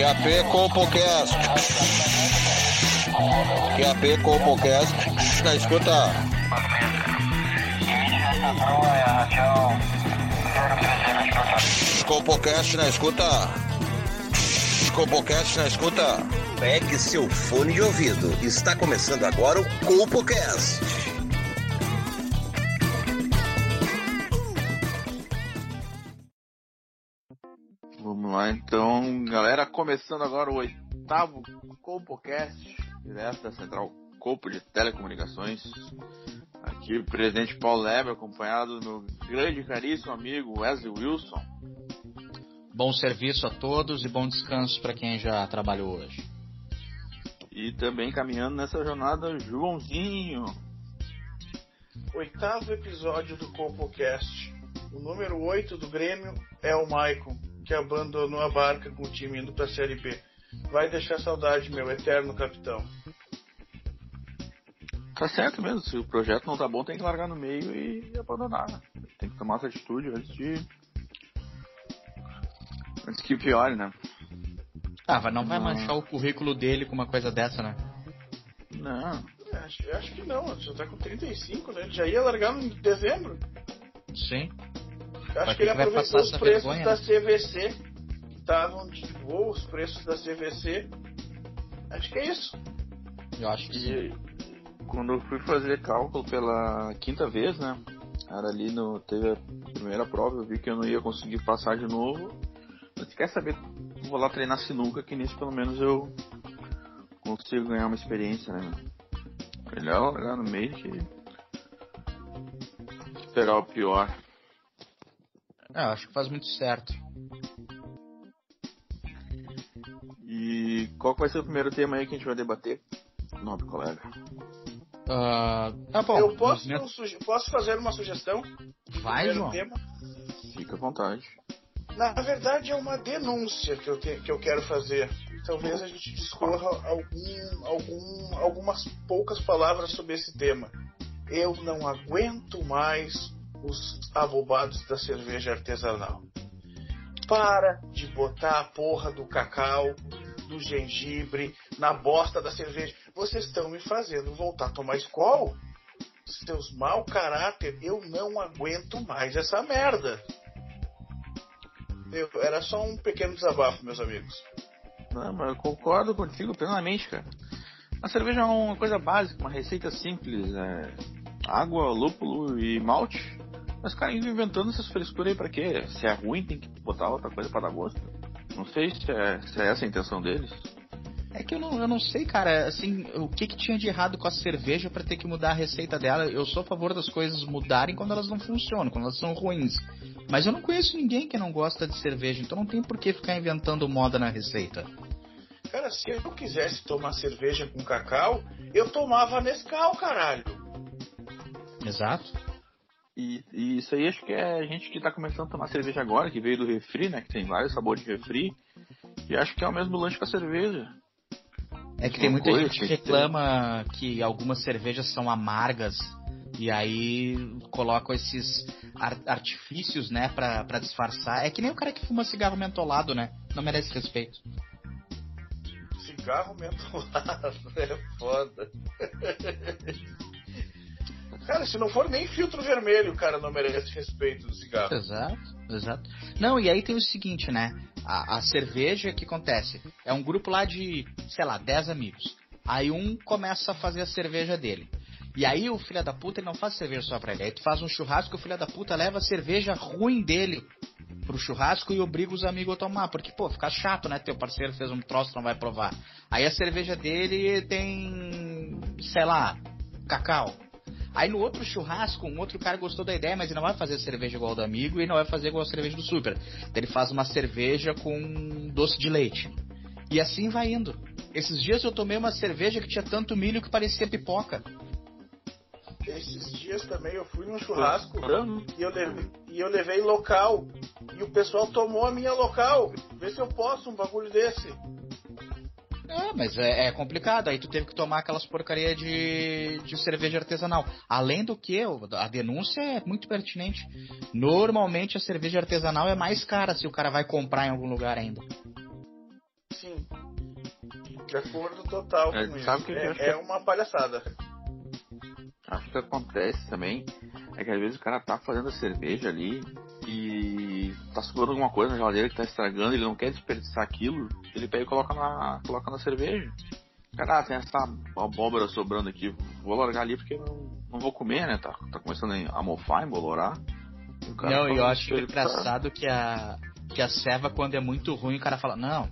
QAP Compocast. QAP Compocast. Na escuta. Compocast na escuta. Compocast na escuta. Pegue seu fone de ouvido. Está começando agora o Compocast. Começando agora o oitavo Compocast, direto da Central Copo de Telecomunicações. Aqui o presidente Paulo Leber, acompanhado do grande e caríssimo amigo Wesley Wilson. Bom serviço a todos e bom descanso para quem já trabalhou hoje. E também caminhando nessa jornada, Joãozinho. Oitavo episódio do CompoCast. O número 8 do Grêmio é o Maicon, que abandonou a barca com o time indo pra Série B. Vai deixar saudade, meu eterno capitão. Tá certo mesmo, se o projeto não tá bom, tem que largar no meio e abandonar. né? Tem que tomar essa atitude antes de. Antes que piore, né? Ah, mas não vai manchar o currículo dele com uma coisa dessa, né? Não. Acho, eu acho que não, ele já tá com 35, né? Ele já ia largar em dezembro. Sim. Acho que ele aproveitou os preços vergonha, da? CVC, que estavam de boa, os preços da CVC. Acho que é isso. Eu acho que sim. E quando eu fui fazer cálculo pela quinta vez, né? Era ali no. Teve a primeira prova, eu vi que eu não ia conseguir passar de novo. Mas quer saber? Vou lá treinar sinuca, que nisso pelo menos eu consigo ganhar uma experiência, né? Melhor largar no meio que esperar o pior. É, eu acho que faz muito certo. E qual vai ser o primeiro tema aí que a gente vai debater? Nobre colega. Ah, tá bom. eu posso, posso fazer uma sugestão? Vai, João. tema? Fica à vontade. Na verdade, é uma denúncia que eu, te- que eu quero fazer. Talvez a gente discorra algum, algum, algumas poucas palavras sobre esse tema. Eu não aguento mais os abobados da cerveja artesanal. Para de botar a porra do cacau, do gengibre, na bosta da cerveja. Vocês estão me fazendo voltar a tomar Skol? Seus mau caráter, eu não aguento mais essa merda. Eu- era só um pequeno desabafo, meus amigos. Não, mas eu concordo contigo plenamente, cara. A cerveja é uma coisa básica, uma receita simples. É água, lúpulo e malte. Mas, cara, indo inventando essas frescuras aí pra quê? Se é ruim, tem que botar outra coisa pra dar gosto. Não sei se é, se é essa a intenção deles. É que eu não, eu não sei, cara, assim, o que que tinha de errado com a cerveja pra ter que mudar a receita dela. Eu sou a favor das coisas mudarem quando elas não funcionam, quando elas são ruins. Mas eu não conheço ninguém que não gosta de cerveja, então não tem por que ficar inventando moda na receita. Cara, se eu quisesse tomar cerveja com cacau, eu tomava Nescau, caralho. Exato. E, e isso aí acho que é a gente que tá começando a tomar cerveja agora, que veio do refri, né? Que tem vários sabores de refri. E acho que é o mesmo lanche com a cerveja. É que tem muita coisa gente que que tem. reclama que algumas cervejas são amargas e aí colocam esses ar- artifícios, né, pra, pra disfarçar. É que nem o cara que fuma cigarro mentolado, né? Não merece respeito. Cigarro mentolado é foda. Cara, se não for nem filtro vermelho, o cara não merece respeito do cigarro. Exato, exato. Não, e aí tem o seguinte, né? A, a cerveja, que acontece? É um grupo lá de, sei lá, 10 amigos. Aí um começa a fazer a cerveja dele. E aí o filho da puta ele não faz cerveja só pra ele. Aí tu faz um churrasco e o filho da puta leva a cerveja ruim dele pro churrasco e obriga os amigos a tomar. Porque, pô, fica chato, né? Teu parceiro fez um troço não vai provar. Aí a cerveja dele tem, sei lá, cacau. Aí no outro churrasco, um outro cara gostou da ideia, mas ele não vai fazer cerveja igual do amigo e não vai fazer igual a cerveja do super. Então ele faz uma cerveja com doce de leite. E assim vai indo. Esses dias eu tomei uma cerveja que tinha tanto milho que parecia pipoca. Esses dias também eu fui num churrasco Frango. e eu, levei, e eu levei local. E o pessoal tomou a minha local. Vê se eu posso um bagulho desse. É, mas é, é complicado. Aí tu teve que tomar aquelas porcaria de, de cerveja artesanal. Além do que, a denúncia é muito pertinente. Normalmente a cerveja artesanal é mais cara se o cara vai comprar em algum lugar ainda. Sim. De acordo total É, com sabe isso. que eu é, acho é que- uma palhaçada. Acho que acontece também é que às vezes o cara tá fazendo a cerveja ali e tá sobrando alguma coisa na geladeira que tá estragando, ele não quer desperdiçar aquilo, ele pega e coloca na, coloca na cerveja. Cara, tem essa abóbora sobrando aqui, vou largar ali porque não, não vou comer, né? Tá, tá começando a mofar, embolorar. Não, e eu acho "Ele tá- engraçado que a, que a ceva, quando é muito ruim, o cara fala, não,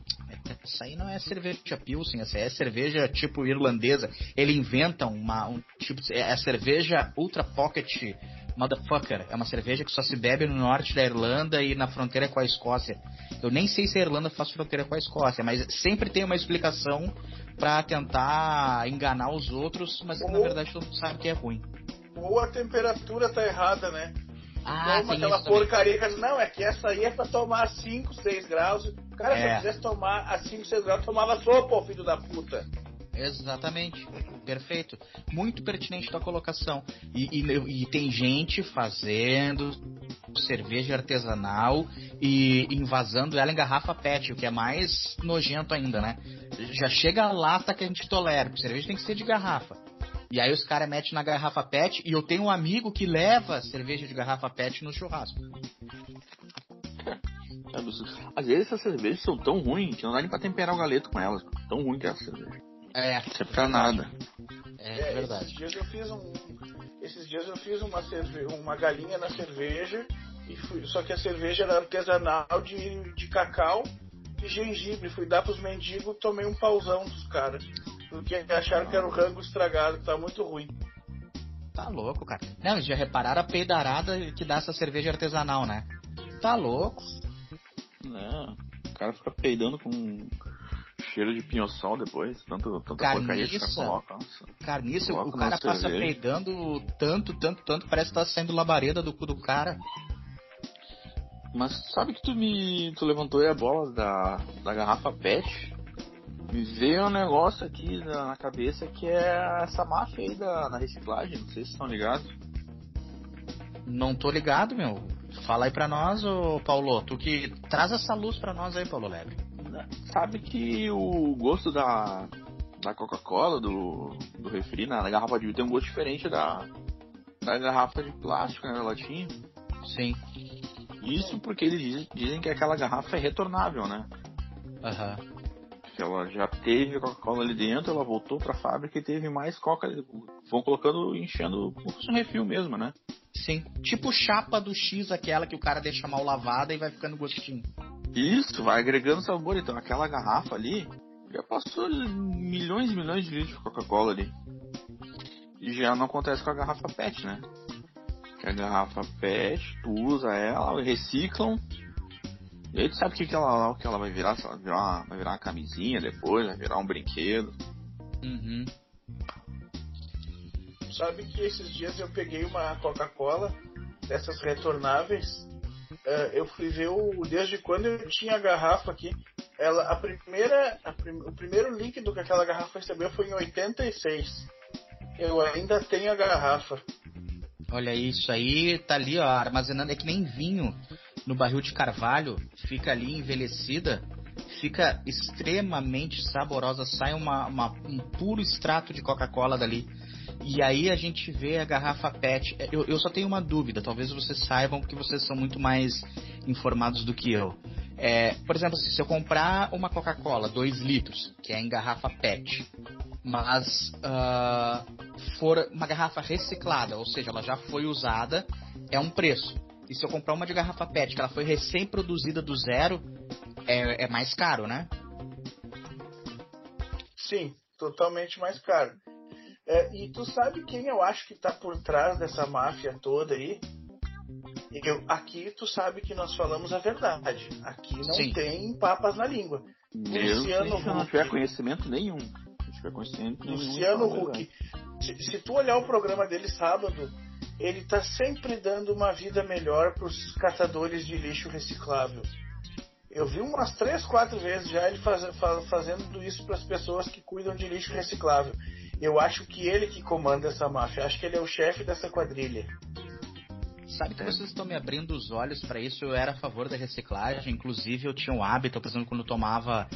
essa aí não é cerveja Pilsen, essa aí é cerveja tipo irlandesa. Ele inventa uma, um tipo, é a cerveja Ultra Pocket Motherfucker. É uma cerveja que só se bebe no norte da Irlanda e na fronteira com a Escócia. Eu nem sei se a Irlanda faz fronteira com a Escócia, mas sempre tem uma explicação pra tentar enganar os outros, mas na verdade todo mundo sabe que é ruim. Ou a temperatura tá errada, né? Ah, Toma aquela porcaria que não, é que essa aí é pra tomar a 5, 6 graus. Cara, se É. eu quisesse tomar a 5, 6 graus, tomava sopa, filho da puta. Exatamente, perfeito. Muito pertinente tua colocação. E, e- e tem gente fazendo cerveja artesanal e invasando ela em garrafa PET, o que é mais nojento ainda, né? Já chega a lata que a gente tolera, porque cerveja tem que ser de garrafa. E aí os caras metem na garrafa PET e eu tenho um amigo que leva cerveja de garrafa PET no churrasco. É. Às vezes essas cervejas são tão ruins que não dá nem pra temperar o galeto com elas. Tão ruim que é essa cerveja. É, Isso é pra nada. é, Esses verdade. dias eu fiz um. Esses dias eu fiz uma, cerve... uma galinha na cerveja. E fui... Só que a cerveja era artesanal de, de cacau e gengibre. Fui dar pros mendigos, tomei um pauzão dos caras. Porque acharam que era o rango estragado, que tava muito ruim. Tá louco, cara. Não, eles já repararam a peidarada que dá essa cerveja artesanal, né? Tá louco. Não, o cara fica peidando com cheiro de pinho-sol depois. Tanto, tanta porcaria que o cara Carniça. coloca. Nossa. Carniça, o Coloca cara na passa cerveja. peidando tanto, tanto, tanto, parece que tá saindo labareda do cu do cara. Mas sabe que tu me. Tu levantou aí a bola da, da garrafa PET? Me veio um negócio aqui na, cabeça que é essa máfia aí da, da reciclagem, não sei se vocês estão ligados. Não tô ligado, meu. Fala aí pra nós, ô Paulo. Tu que traz essa luz pra nós aí, Paulo Lebre. Sabe que o gosto da, da Coca-Cola, do, do refri na, na garrafa de vidro tem um gosto diferente da, da garrafa de plástico, né, da latinha. Sim. Isso porque eles dizem, dizem que aquela garrafa é retornável, né? Aham. Que ela já teve Coca-Cola ali dentro, ela voltou pra fábrica e teve mais Coca. Vão colocando, enchendo como se fosse um refil mesmo, né? Sim. Tipo chapa do X, aquela que o cara deixa mal lavada e vai ficando gostinho. Isso, vai agregando sabor. Então aquela garrafa ali já passou milhões e milhões de litros de Coca-Cola ali. E já não acontece com a garrafa PET, né? Que a garrafa PET, tu usa ela, reciclam. E aí tu sabe o que, que, ela, o que ela vai virar? Se ela virar uma, vai virar uma camisinha depois, vai virar um brinquedo. Uhum. Sabe que esses dias eu peguei uma Coca-Cola dessas retornáveis. Eh, eu fui ver o, desde quando eu tinha a garrafa aqui. Ela, a primeira, a prim- o primeiro líquido que aquela garrafa recebeu foi em 86. Eu ainda tenho a garrafa. Olha isso aí, tá ali, ó, armazenando. É que nem vinho no barril de carvalho, fica ali envelhecida, fica extremamente saborosa, sai uma, uma- um puro extrato de Coca-Cola dali. E aí a gente vê a garrafa PET. Eu, eu só tenho uma dúvida, talvez vocês saibam, porque vocês são muito mais informados do que eu. É, por exemplo, assim, se eu comprar uma Coca-Cola 2 litros, que é em garrafa PET, mas ah, for uma garrafa reciclada, ou seja, ela já foi usada, é um preço. E se eu comprar uma de garrafa PET, que ela foi recém-produzida do zero, é, é mais caro, né? Sim, totalmente mais caro. É, e tu sabe quem eu acho que tá por trás dessa máfia toda aí? Eu, aqui tu sabe que nós falamos a verdade. Aqui não Sim. tem papas na língua. Mesmo Luciano se não Huck. tiver conhecimento nenhum. Não tiver conhecimento nenhum. Luciano Huck. Se, se tu olhar o programa dele sábado, ele tá sempre dando uma vida melhor pros catadores de lixo reciclável. Eu vi umas três, quatro vezes já ele faz- fa- fazendo isso para as pessoas que cuidam de lixo reciclável. Eu acho que ele que comanda essa máfia. Acho que ele é o chefe dessa quadrilha. Sabe que vocês estão me abrindo os olhos pra isso? Eu era a favor da reciclagem, inclusive eu tinha um hábito, por exemplo, quando eu tomava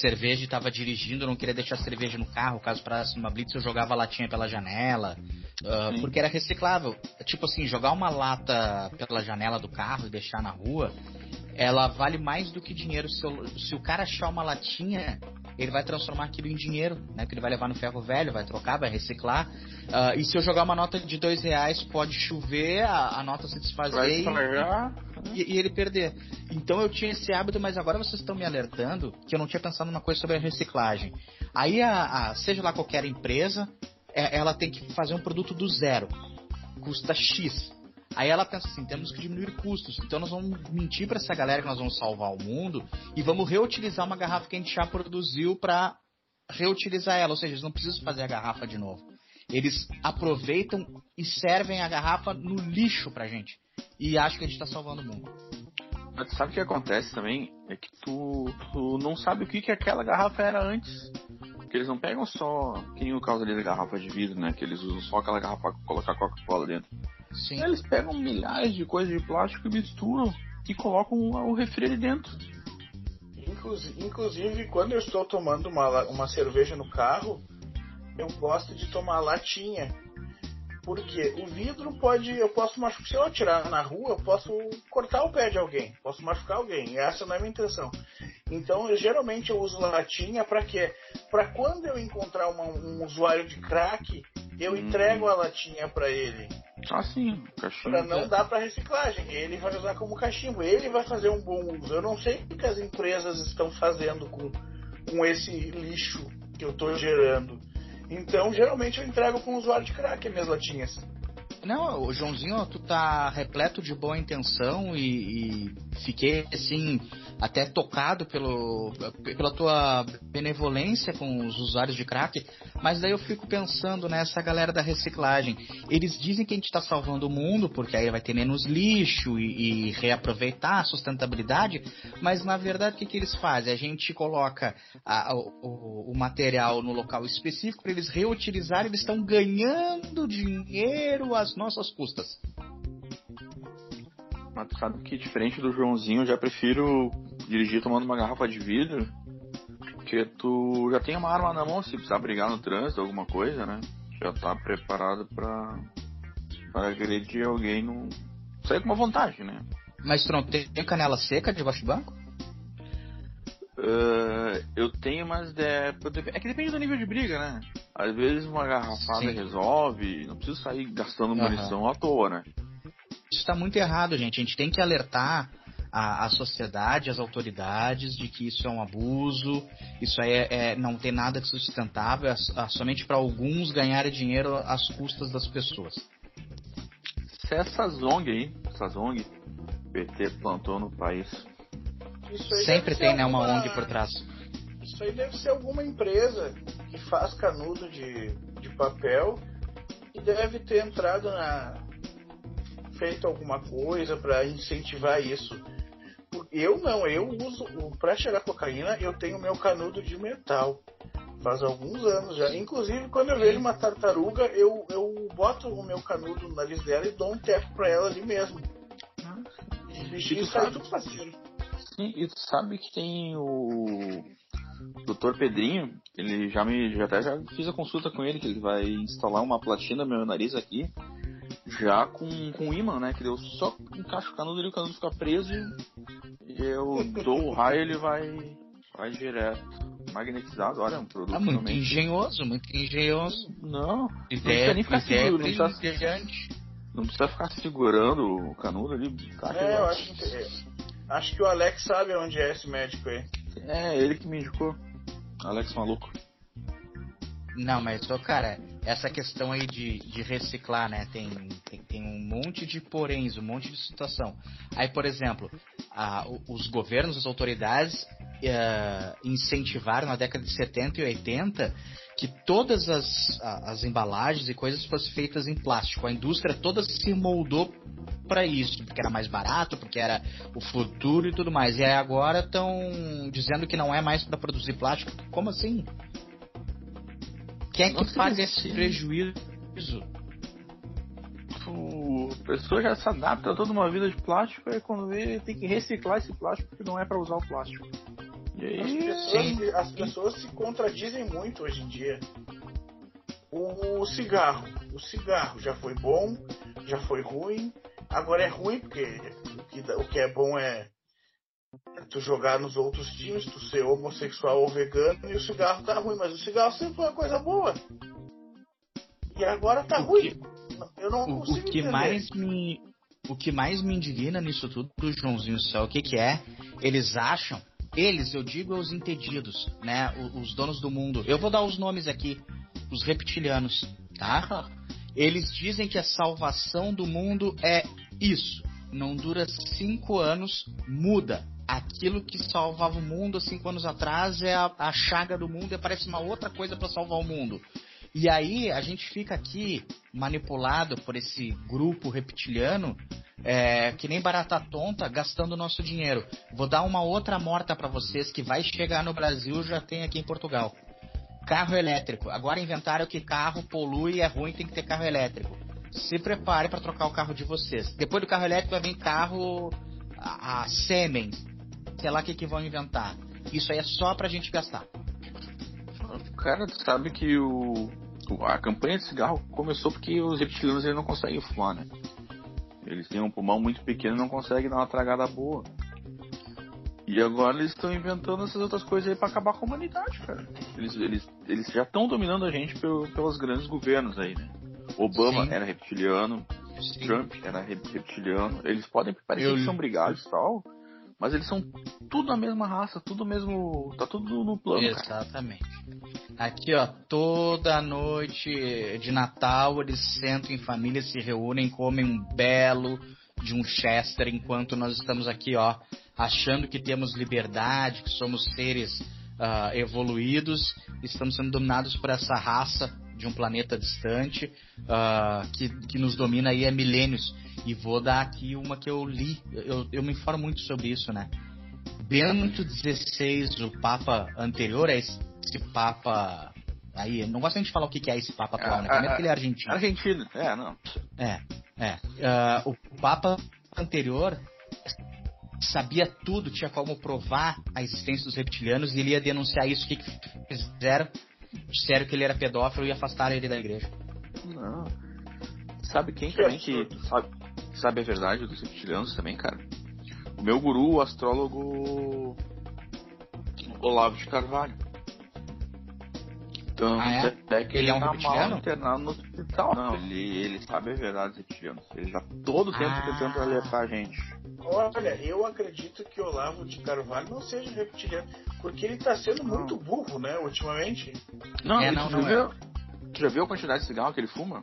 cerveja e tava dirigindo, eu não queria deixar cerveja no carro, caso parasse numa blitz, eu jogava a latinha pela janela, Sim. porque era reciclável. Tipo assim, jogar uma lata pela janela do carro e deixar na rua, ela vale mais do que dinheiro. Se, eu- se o cara achar uma latinha, ele vai transformar aquilo em dinheiro, né? Que ele vai levar no ferro velho, vai trocar, vai reciclar. Ah, e se eu jogar uma nota de dois reais, pode chover, a, a nota se desfazer e- e, e ele perder. Então eu tinha esse hábito, mas agora vocês estão me alertando que eu não tinha pensado numa coisa sobre a reciclagem. Aí, a, a- seja lá qualquer empresa, é- ela tem que fazer um produto do zero. Custa X. Aí ela pensa assim, temos que diminuir custos. Então nós vamos mentir para essa galera que nós vamos salvar o mundo e vamos reutilizar uma garrafa que a gente já produziu para reutilizar ela. Ou seja, eles não precisam fazer a garrafa de novo. Eles aproveitam e servem a garrafa no lixo pra gente. E acham que a gente tá salvando o mundo. Mas sabe o que acontece também? É que tu, tu não sabe o que, que aquela garrafa era antes. Porque eles não pegam só, que nem o caso ali da garrafa de vidro, né? Que eles usam só aquela garrafa pra colocar Coca-Cola dentro. Sim. Eles pegam milhares de coisas de plástico e misturam e colocam o refri ali dentro. Inclusive, quando eu estou tomando uma, uma cerveja no carro, eu gosto de tomar latinha. Porque o vidro pode. Eu posso machucar. Se eu atirar na rua, eu posso cortar o pé de alguém. Posso machucar alguém. E essa não é a minha intenção. Então, eu, geralmente eu uso latinha para quê? Para quando eu encontrar uma- um usuário de crack, eu Hum. entrego a latinha para ele. Ah, sim, caixinha. Para não dar para reciclagem. Ele vai usar como cachimbo. Ele vai fazer um bom uso. Eu não sei o que as empresas estão fazendo com, com esse lixo que eu estou gerando. Então, geralmente eu entrego para um usuário de crack as minhas latinhas. Não, o Joãozinho, tu tá repleto de boa intenção e, e fiquei assim até tocado pelo, pela tua benevolência com os usuários de crack, mas daí eu fico pensando nessa galera da reciclagem. Eles dizem que a gente tá salvando o mundo porque aí vai ter menos lixo e, e reaproveitar a sustentabilidade, mas na verdade o que, que eles fazem? A gente coloca a- o, o- material no local específico para eles reutilizarem, eles estão ganhando dinheiro às nossas custas. Mas sabe que diferente do Joãozinho, eu já prefiro dirigir tomando uma garrafa de vidro. Porque tu já tem uma arma na mão se precisar brigar no trânsito, alguma coisa, né? Já tá preparado pra, pra agredir alguém no. Sair com uma vantagem, né? Mas tu não tem canela seca debaixo do banco? Ah, eu tenho, mas é, é que depende do nível de briga, né? Às vezes uma garrafada Sim. resolve, não preciso sair gastando munição à toa, né? Isso está muito errado, gente. A gente tem que alertar a, a sociedade, as autoridades, de que isso é um abuso, isso aí é, é- não tem nada de sustentável, é, é somente para alguns ganharem dinheiro às custas das pessoas. Se essas ONG aí, essas ONG, PT plantou no país, Isso aí Sempre tem né, uma ONG por trás. Isso aí deve ser alguma empresa que faz canudo de, de papel e deve ter entrado na. feito alguma coisa para incentivar isso. Eu não, eu uso. Para cheirar cocaína, eu tenho meu canudo de metal. Faz alguns anos já. Inclusive, quando eu vejo uma tartaruga, eu, eu boto o meu canudo no nariz dela e dou um teco pra ela ali mesmo. Os bichinhos tu sabe? tudo parceiro. Sim, e tu sabe que tem o Dr. Pedrinho, ele já me já até já fiz a consulta com ele que ele vai instalar uma platina no meu nariz aqui, já com com imã, né, que eu só encaixo o canudo ali, o canudo fica preso e eu dou o raio, ele vai vai direto magnetizado, olha, um produto Ah, muito realmente- engenhoso, muito engenhoso. Não, Ideia, nem ficar ideia seguro, não precisa- brilhante. não precisa ficar segurando o canudo ali, tá? É, eu acho que, acho que o Alex sabe onde é esse médico aí. É, ele que me indicou. Alex maluco. Não, mas, ô, cara, essa questão aí de, de reciclar, né? Tem, tem, tem um monte de poréns, um monte de situação. Aí, por exemplo, a- os governos, as autoridades eh, incentivaram na década de 70 e 80 que todas as, as embalagens e coisas fossem feitas em plástico. A indústria toda se moldou para isso, porque era mais barato, porque era o futuro e tudo mais. E aí agora estão dizendo que não é mais para produzir plástico. Como assim? Quem é que Nossa, paga mas esse sim. prejuízo? A pessoa já se adapta a toda uma vida de plástico, e quando vê, tem que reciclar esse plástico porque não é para usar o plástico. E As aí, pessoas, as pessoas se contradizem muito hoje em dia. O cigarro. O cigarro já foi bom, já foi ruim. Agora é ruim porque o que, o que é bom é tu jogar nos outros times, tu ser homossexual ou vegano e o cigarro tá ruim, mas o cigarro sempre foi uma coisa boa. E agora tá O ruim. que- Eu não O, consigo o que entender. mais me o que mais me indigna nisso tudo, Joãozinho, sabe o que que é? Eles acham, eles, eu digo os entendidos, né, o- os, donos do mundo. Eu vou dar os nomes aqui, os reptilianos, tá? Eles dizem que a salvação do mundo é isso. Não dura cinco anos, muda. Aquilo que salvava o mundo há cinco anos atrás é a, a chaga do mundo e aparece uma outra coisa para salvar o mundo. E aí a gente fica aqui manipulado por esse grupo reptiliano, é, que nem barata tonta, gastando nosso dinheiro. Vou dar uma outra morta para vocês que vai chegar no Brasil, já tem aqui em Portugal. Carro elétrico. Agora inventaram que carro polui é ruim, tem que ter carro elétrico. Se prepare para trocar o carro de vocês. Depois do carro elétrico vai vir carro a, a sêmen. Sei lá o que, que vão inventar. Isso aí é só pra gente gastar. cara, tu sabe que o, o- a campanha de cigarro começou porque os reptilianos eles não conseguem fumar, né? Eles têm um pulmão muito pequeno e não conseguem dar uma tragada boa. E agora eles estão inventando essas outras coisas aí pra acabar com a humanidade, cara. Eles, eles, eles já estão dominando a gente pelo, pelos grandes governos aí, né? Obama Sim. era reptiliano, Trump era re- reptiliano. Eles podem parecer Eu- que são brigados e tal, mas eles são tudo a mesma raça, tudo mesmo. tá tudo no plano, cara. Exatamente. Aqui, ó, toda noite de Natal eles sentam em família, se reúnem, comem um belo de um Chester, enquanto nós estamos aqui, ó, achando que temos liberdade, que somos seres ah, evoluídos, estamos sendo dominados por essa raça de um planeta distante ah, que, que nos domina aí há milênios. E vou dar aqui uma que eu li, eu, eu me informo muito sobre isso, né? Bento XVI, o Papa anterior a esse, esse Papa. Aí, não gosto nem de falar o que é esse Papa atual, né? Primeiro ah, que ele é argentino. Argentina, é, não. É, é. Ah, o Papa anterior sabia tudo, tinha como provar a existência dos reptilianos e ele ia denunciar isso. O que, que fizeram? Disseram que ele era pedófilo e afastaram ele da igreja. Não. Sabe quem também que sabe, sabe a verdade dos reptilianos também, cara? O meu guru, o astrólogo Olavo de Carvalho. Então, Ah, é? até que Ele é um tá mal reptiliano? internado no hospital. Não, ele, ele sabe a verdade dos reptilianos. Ele tá todo tempo Ah. tentando alertar a gente. Olha, eu acredito que Olavo de Carvalho não seja reptiliano, porque ele tá sendo Não. muito burro, né, ultimamente. Não, É, tu não, já não viu, Tu já viu a quantidade de cigarro que ele fuma?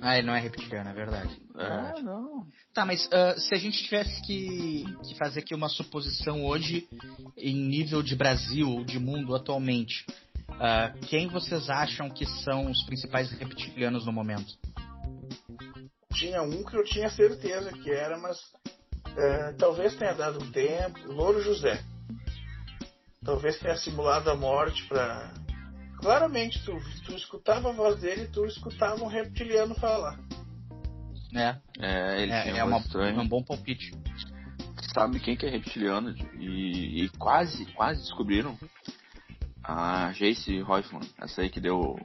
Ah, ele não é reptiliano, é verdade. É, não. Tá, mas ah, se a gente tivesse que, que fazer aqui uma suposição hoje, em nível de Brasil ou de mundo atualmente, ah, quem vocês acham que são os principais reptilianos no momento? Tinha um que eu tinha certeza que era, mas é, talvez tenha dado um tempo. Louro José. Talvez tenha simulado a morte pra. Claramente, tu, tu escutava a voz dele, tu escutava um reptiliano falar. É, É, ele é, tem é uma um bom palpite. sabe quem que é reptiliano e, e quase, quase descobriram a Jace Hoffman, essa aí que deu.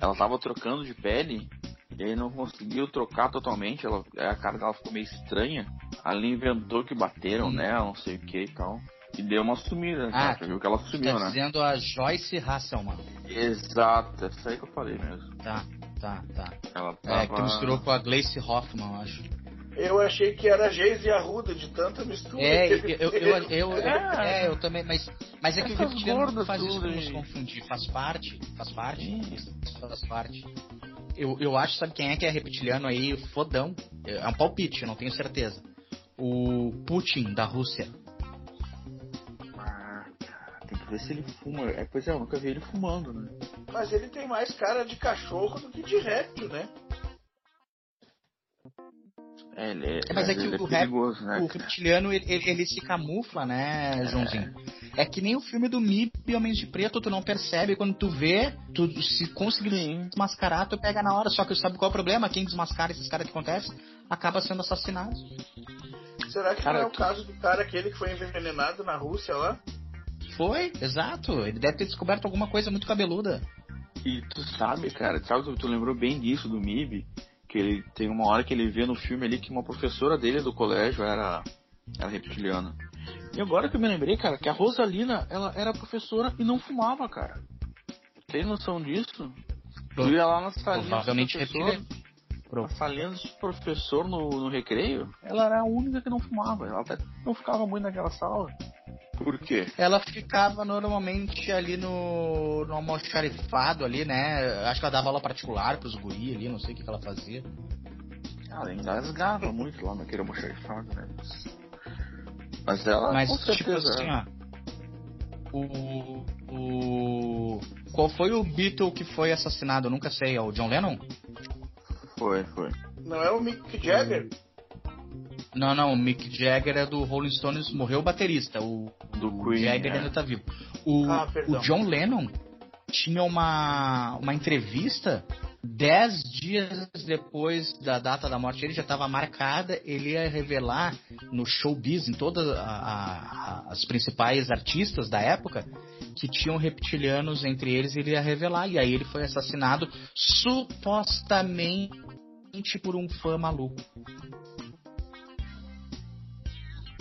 Ela tava trocando de pele e aí não conseguiu trocar totalmente, ela, a cara dela ficou meio estranha. Ali inventou que bateram Hum. nela, não sei o que e tal. E deu uma sumida, Ah, né? Já viu que ela Tá sumiu, né? dizendo a Joyce Hasselman. Exato, essa aí que eu falei mesmo. Tá, tá, tá. Ela tava... É, que misturou com a Gleice Hoffman, eu acho. Eu achei que era Geise e Arruda de tanta mistura. É, eu, eu, eu, eu, É. é, eu também, mas, mas é que o Essas reptiliano não gordas faz isso nos confundir, faz parte, faz parte, faz parte. Eu, eu acho, sabe quem é que é reptiliano aí, fodão, é um palpite, eu não tenho certeza. O Putin, da Rússia. Ah, tem que ver se ele fuma. É, pois é, eu nunca vi ele fumando, né? Mas ele tem mais cara de cachorro do que de réptil, né? É, ele é, É, mas é que ele o perigoso, né? O reptiliano, ele, ele, ele se camufla, né, Joãozinho? É que nem o filme do MIB e Homens de Preto, tu não percebe, quando tu vê, tu se conseguir Sim. desmascarar, tu pega na hora, só que sabe qual é o problema? Quem desmascara esses caras que acontece? acaba sendo assassinado. Será que Cara, não é o tu- caso do cara aquele que foi envenenado na Rússia lá? Foi, exato. Ele deve ter descoberto alguma coisa muito cabeluda. E tu sabe, cara, tu sabe, tu, tu lembrou bem disso do MIB, que ele tem uma hora que ele vê no filme ali que uma professora dele do colégio era, era reptiliana. E agora que eu me lembrei, cara, que a Rosalina, ela era professora e não fumava, cara. Tem noção disso? Tu ia lá na salinha Provavelmente do professor, reptiliano. na salinha do professor no, no recreio, ela era a única que não fumava. Ela até não ficava muito naquela sala. Por quê? Ela ficava normalmente ali no, no almoxarifado ali, né? Acho que ela dava aula particular pros guri ali, não sei o que, que ela fazia. Ela engasgava muito lá naquele almoxarifado, né? Mas ela, Mas, com tipo certeza, assim, é. ó. O. O. Qual foi o Beatle que foi assassinado? Eu nunca sei. É o John Lennon? Foi, foi. Não é o Mick Jagger? Não, não. O Mick Jagger é do Rolling Stones, morreu o baterista. O, Do o Queen, Jagger é. ainda tá vivo. O, Ah, o John Lennon tinha uma, uma entrevista dez dias depois da data da morte. Ele já estava marcada. Ele ia revelar no showbiz, em todas as principais artistas da época, que tinham reptilianos entre eles. Ele ia revelar. E aí ele foi assassinado supostamente por um fã maluco.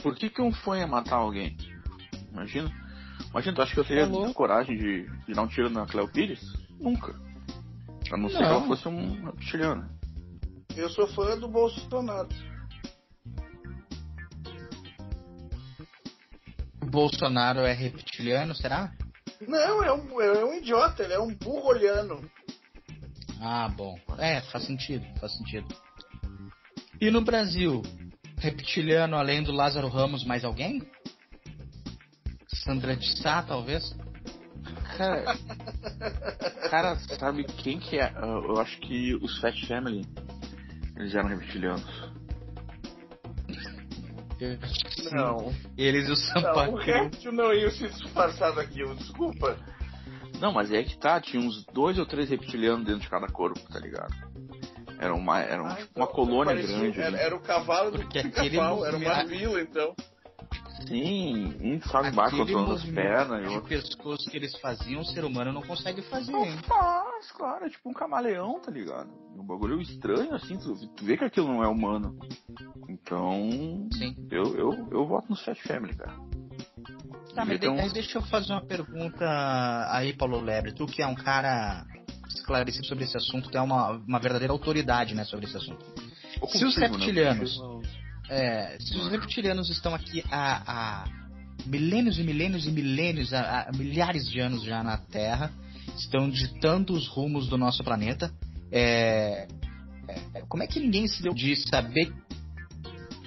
Por que que um fã ia matar alguém? Imagina. Imagina, tu acha que eu teria Tá louco. coragem de, de dar um tiro na Cleo Pires? Nunca. A não ser que ela fosse um reptiliano. Eu sou fã do Bolsonaro. O Bolsonaro é reptiliano, será? Não, é um, é um idiota, ele é um burro olhando. Ah, bom. É, faz sentido, faz sentido. E no Brasil, reptiliano além do Lázaro Ramos, mais alguém? Sandra de Sá, talvez? Cara, cara, sabe quem que é? Eu acho que os Fat Family, eles eram reptilianos. Não. Eles e o Não, o Sampaio. réptil não ia se disfarçar daquilo, desculpa. Não, mas é que tá, tinha uns dois ou três reptilianos dentro de cada corpo, tá ligado? Era uma, era um- Ah, tipo, então, uma colônia parecia- grande. Era, ali. era o cavalo do Porque pica-pau, era uma vila, então. Sim, um ficava embaixo controlando as pernas e de outro. pescoço que eles faziam, o ser humano não consegue fazer, Não hein? faz, claro, é tipo um camaleão, tá ligado? Um bagulho estranho, assim, tu, tu vê que aquilo não é humano. Então, Sim. eu, eu, eu voto no Fat Family, cara. Tá, mas Então- deixa eu fazer uma pergunta aí, Paulo Lebre. Tu que é um cara esclarecido sobre esse assunto, tu é uma, uma verdadeira autoridade, né, sobre esse assunto. Ou Se os né? reptilianos- Porque- É, se os reptilianos estão aqui há, há milênios e milênios e milênios, há, há milhares de anos já na Terra, estão ditando os rumos do nosso planeta, é, é, como é que ninguém se deu de saber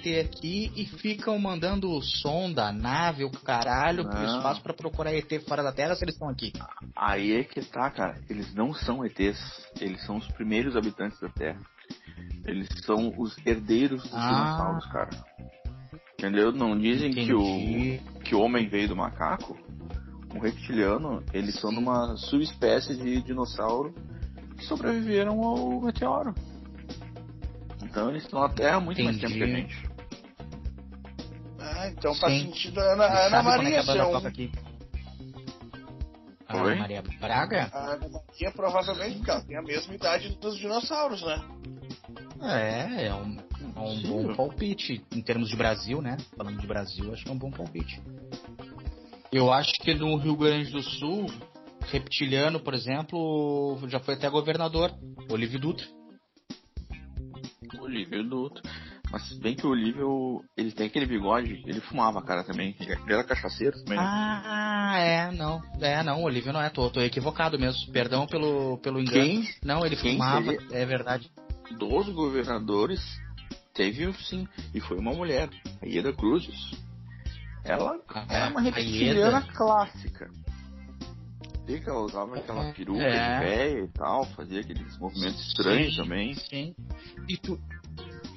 ter aqui e ficam mandando sonda, nave, o caralho, pro Não. espaço pra procurar ET fora da Terra se eles estão aqui? Aí é que tá, cara. Eles não são ETs. Eles são os primeiros habitantes da Terra. Eles são os herdeiros dos Ah. dinossauros, cara. Entendeu? Não dizem que o, que o homem veio do macaco. O reptiliano, eles são numa subespécie de dinossauro que sobreviveram ao meteoro. Então eles estão na Terra há muito mais tempo Entendi. que a gente. Ah, então faz Sim. sentido a Ana, Ana é Maria banda ser um... aqui? Ana Maria Braga? A Ana Maria provavelmente, porque ela tem a mesma idade dos dinossauros, né? É, é um, é um Sim. bom palpite. Em termos de Brasil, né? Falando de Brasil, acho que é um bom palpite. Eu acho que no Rio Grande do Sul, reptiliano, por exemplo, já foi até governador, Olívio Dutra. O Olívio Dutra. Mas se bem que o Olívio, ele tem aquele bigode, ele fumava, cara, também. Ele era cachaceiro também. Ah, é, não. É, não, Olívio não é, tô, tô equivocado mesmo. Perdão pelo, pelo engano. Quem Não, ele quem fumava, seria? é verdade. dos governadores teve sim, e foi uma mulher, a Ieda Cruzes. Ela Ah, era uma reptiliana clássica. Que ela usava aquela peruca É. de véia e tal, fazia aqueles movimentos estranhos Sim, também. Sim. E, tu,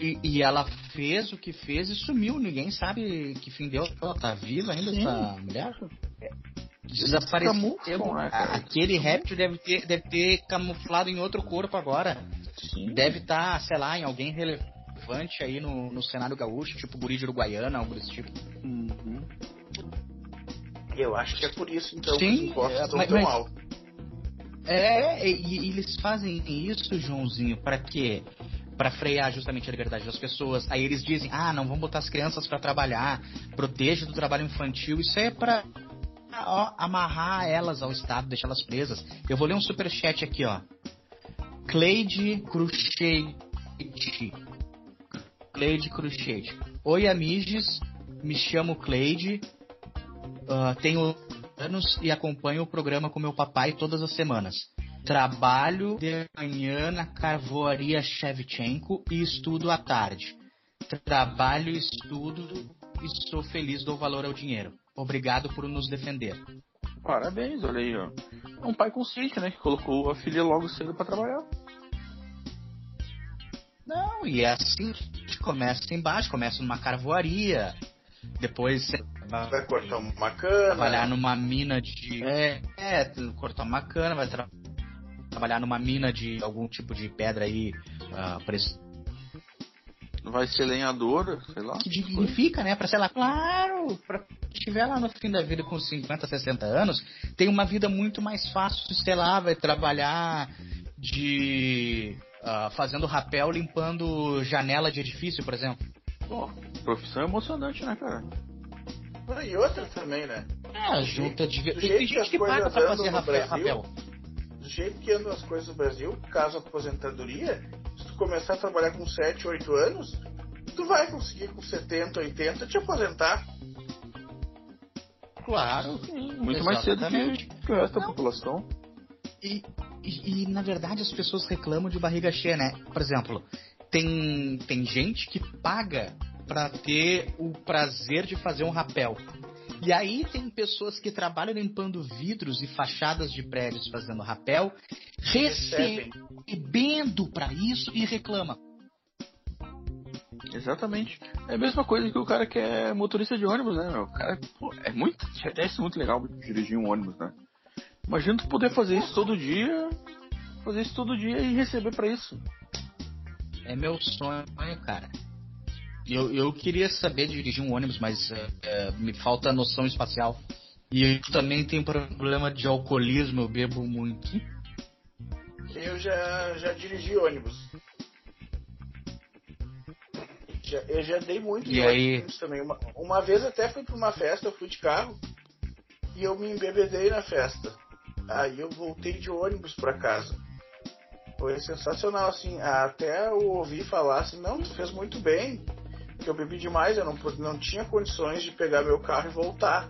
e, e ela fez o que fez e sumiu. Ninguém sabe que fim deu. Ela tá viva ainda, Sim. essa mulher? Fica Desapareceu. né, cara? Aquele réptil deve ter, deve ter camuflado em outro corpo agora. Sim. Deve estar, sei lá, em alguém relevante aí no, no cenário gaúcho, tipo guri de Uruguaiana, algo desse tipo. Uhum. Eu acho que é por isso, então, Sim, que os impostos é, estão mas- tão mas- altos. É, e, e eles fazem isso, Joãozinho, pra quê? Pra frear justamente a liberdade das pessoas. Aí eles dizem, ah, não vamos botar as crianças pra trabalhar, proteja do trabalho infantil. Isso é pra ó, amarrar elas ao Estado, deixar elas presas. Eu vou ler um superchat aqui, ó. Cleide Cruchet. Cleide Cruchet. Oi, Amiges. Me chamo Cleide. Ah, tenho anos e acompanho o programa com meu papai todas as semanas. Trabalho de manhã na carvoaria Shevchenko e estudo à tarde. Trabalho, estudo e sou feliz, dou valor ao dinheiro. Obrigado por nos defender. Parabéns, olha aí, ó. É um pai consciente, né? Que colocou a filha logo cedo pra trabalhar. Não, e é assim que começa embaixo, começa numa carvoaria, depois você vai Vai cortar uma cana. trabalhar numa mina de. É, é cortar uma cana, vai tra- trabalhar numa mina de algum tipo de pedra aí, preço Vai ser lenhadora, sei lá. que dignifica, né? Pra, sei lá, claro, pra estiver lá no fim da vida com 50, 60 anos, tem uma vida muito mais fácil, sei lá, vai trabalhar de. ah, fazendo rapel, limpando janela de edifício, por exemplo. Pô, profissão emocionante, né, cara? Ah, E outra também, né? É, junta de. do Tem, gente que paga pra fazer rapel. Brasil, rapel. Do jeito que andam as coisas no Brasil, caso aposentadoria, se tu começar a trabalhar com 7, 8 anos, tu vai conseguir com 70, 80 te aposentar. Claro. Muito mais cedo Exatamente. que, que o resto da população. E, e, e, na verdade as pessoas reclamam de barriga cheia, né? Por exemplo, tem, tem gente que paga pra ter o prazer de fazer um rapel. E aí tem pessoas que trabalham limpando vidros e fachadas de prédios fazendo rapel, recebendo pra isso e reclama. Exatamente. É a mesma coisa que o cara que é motorista de ônibus, né? O cara, pô, é muito. Deve ser muito legal dirigir um ônibus, né? Imagina tu poder fazer isso todo dia. Fazer isso todo dia e receber pra isso. É meu sonho, cara. Eu, eu queria saber dirigir um ônibus, mas é, é, me falta noção espacial. E eu também tenho problema de alcoolismo, eu bebo muito. Eu já, já dirigi ônibus. Já, eu já dei muito E de aí? ônibus também. Uma, uma vez até fui pra uma festa, eu fui de carro e eu me embebedei na festa. Aí eu voltei de ônibus pra casa. Foi sensacional, assim. Até eu ouvi falar assim, não, tu fez muito bem. Que eu bebi demais, eu não, não tinha condições de pegar meu carro e voltar.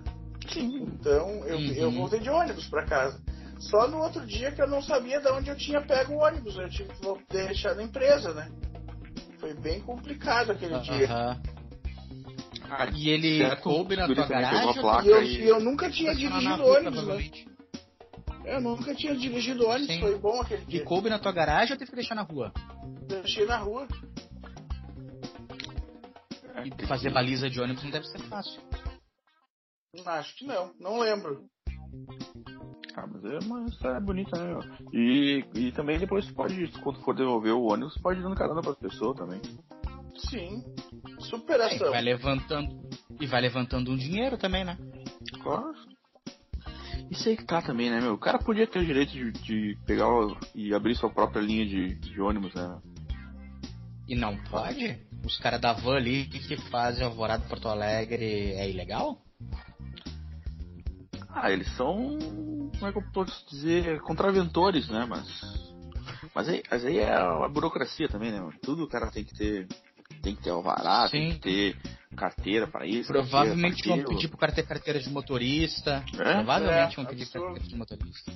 Sim. Então eu, Uhum. eu voltei de ônibus pra casa. Só no outro dia que eu não sabia de onde eu tinha pego o ônibus. Eu tive que deixar na empresa, né? Foi bem complicado aquele dia. Aham. Ah, E ele certo, coube na tua garagem? placa E eu, e- e eu nunca tinha dirigido rua, ônibus, né? Eu nunca tinha dirigido ônibus, Sim. foi bom aquele E dia. coube na tua garagem ou teve que deixar na rua? Deixei na rua. E fazer baliza de ônibus não deve ser fácil. Acho que não, não lembro. Ah, mas é uma história bonita, né? meu? E, e também depois pode, quando for devolver o ônibus, pode ir dando carona pras pessoas também. Sim. E Superação. vai levantando. E vai levantando um dinheiro também, né? Claro. Isso aí que tá também, né, meu? O cara podia ter o direito de, de pegar o- e abrir sua própria linha de, de ônibus, né? E não pode? Os caras da van ali que fazem Alvorada Porto Alegre é ilegal? Ah, eles são. Como é que eu posso dizer? Contraventores, né? Mas. Mas aí, mas aí é a burocracia também, né? Tudo o cara tem que ter. Tem que ter alvará, tem Sim. que ter carteira para isso. Provavelmente carteira vão pedir pro cara ter carteira de motorista. É? Provavelmente É, vão pedir absurdo. carteira de motorista.